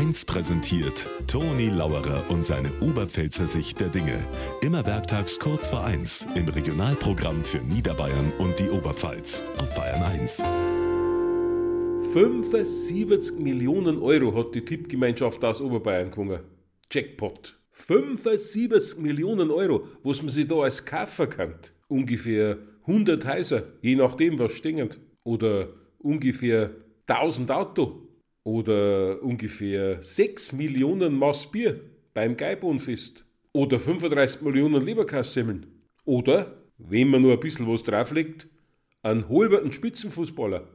1 präsentiert Toni Lauerer und seine Oberpfälzer Sicht der Dinge. Immer werktags kurz vor 1 im Regionalprogramm für Niederbayern und die Oberpfalz auf Bayern 1. 75 Millionen Euro hat die Tippgemeinschaft aus Oberbayern gewonnen. Jackpot. 75 Millionen Euro, was man sich da als kaufen kann. Ungefähr 100 Häuser, je nachdem, was stinkt. Oder ungefähr 1000 Auto. Oder ungefähr 6 Millionen Maß Bier beim Geibonfest. Oder 35 Millionen Leberkassemmeln. Oder, wenn man nur ein bisschen was drauflegt, einen halberten Spitzenfußballer.